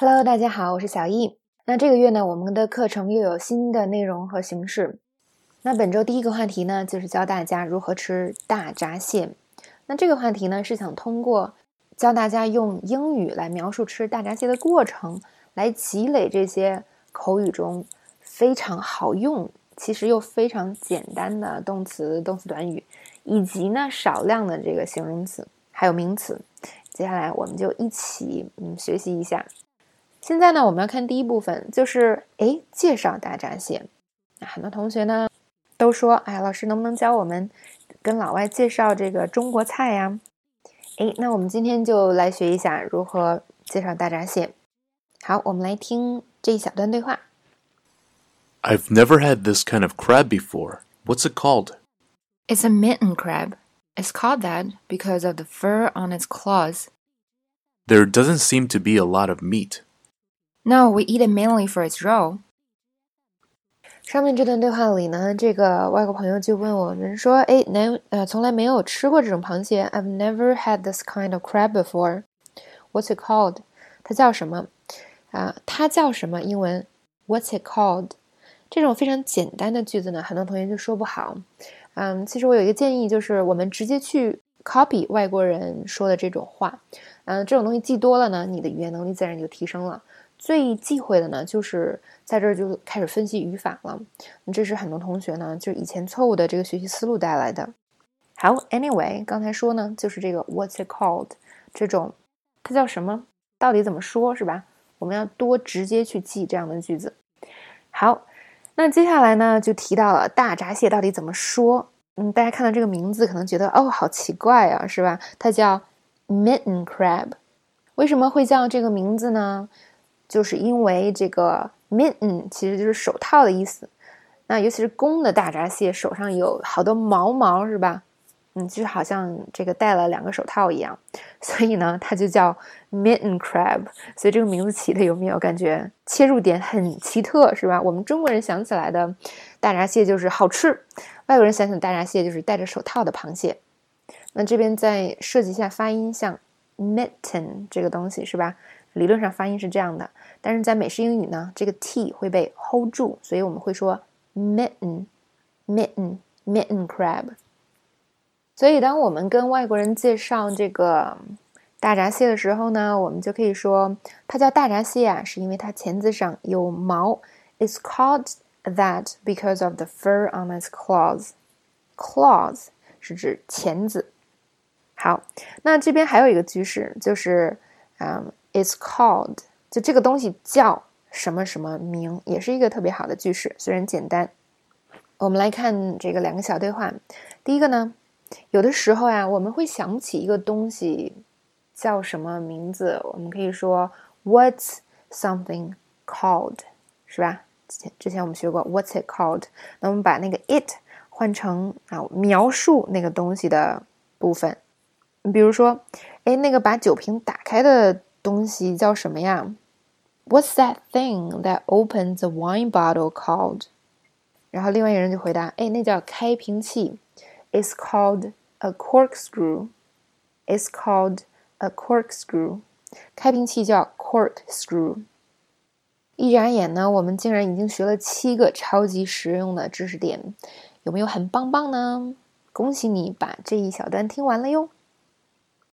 Hello，大家好，我是小易。那这个月呢，我们的课程又有新的内容和形式。那本周第一个话题呢，就是教大家如何吃大闸蟹。那这个话题呢，是想通过教大家用英语来描述吃大闸蟹的过程，来积累这些口语中非常好用，其实又非常简单的动词、动词短语，以及呢少量的这个形容词还有名词。接下来我们就一起嗯学习一下。现在呢，我们要看第一部分，就是哎介绍大闸蟹。那很多同学呢都说，哎，老师能不能教我们跟老外介绍这个中国菜呀？哎，那我们今天就来学一下如何介绍大闸蟹。好，我们来听这一小段对话。 I've never had this kind of crab before. What's it called? It's a mitten crab. It's called that because of the fur on its claws. There doesn't seem to be a lot of meat. No, we eat it mainly for its role 上面这段对话里呢，这个外国朋友就问我们说：“哎，难呃，从来没有吃过这种螃蟹。I've never had this kind of crab before. What's it called？它叫什么？啊，它叫什么？英文 What's it called？这种非常简单的句子呢，很多同学就说不好。嗯，其实我有一个建议，就是我们直接去 copy 外国人说的这种话。嗯，这种东西记多了呢，你的语言能力自然就提升了。最忌讳的呢，就是在这儿就开始分析语法了。这是很多同学呢，就是以前错误的这个学习思路带来的。好，anyway，刚才说呢，就是这个 What's it called？这种它叫什么？到底怎么说，是吧？我们要多直接去记这样的句子。好，那接下来呢，就提到了大闸蟹到底怎么说。嗯，大家看到这个名字，可能觉得哦，好奇怪啊，是吧？它叫 mitten crab。为什么会叫这个名字呢？就是因为这个 mitten 其实就是手套的意思。那尤其是公的大闸蟹，手上有好多毛毛，是吧？嗯，就好像这个戴了两个手套一样。所以呢，它就叫 mitten crab。所以这个名字起的有没有感觉切入点很奇特，是吧？我们中国人想起来的大闸蟹就是好吃，外国人想起大闸蟹就是戴着手套的螃蟹。那这边再设计一下发音，像 mitten 这个东西，是吧？理论上发音是这样的，但是在美式英语呢，这个 t 会被 hold 住，所以我们会说 mitten，mitten，mitten crab。所以当我们跟外国人介绍这个大闸蟹的时候呢，我们就可以说它叫大闸蟹啊，是因为它钳子上有毛。It's called that because of the fur on its claws. Claws 是指钳子。好，那这边还有一个句式，就是嗯、It's called，就这个东西叫什么什么名，也是一个特别好的句式，虽然简单。我们来看这个两个小对话。第一个呢，有的时候呀，我们会想起一个东西叫什么名字，我们可以说 What's something called，是吧？之前之前我们学过 What's it called？那我们把那个 it 换成啊描述那个东西的部分。你比如说，哎，那个把酒瓶打开的东西叫什么呀？What's that thing that opens a wine bottle called？然后另外一个人就回答，哎，那叫开瓶器，It's called a corkscrew。It's called a corkscrew。开瓶器叫 corkscrew。一眨眼呢，我们竟然已经学了七个超级实用的知识点，有没有很棒棒呢？恭喜你把这一小段听完了哟！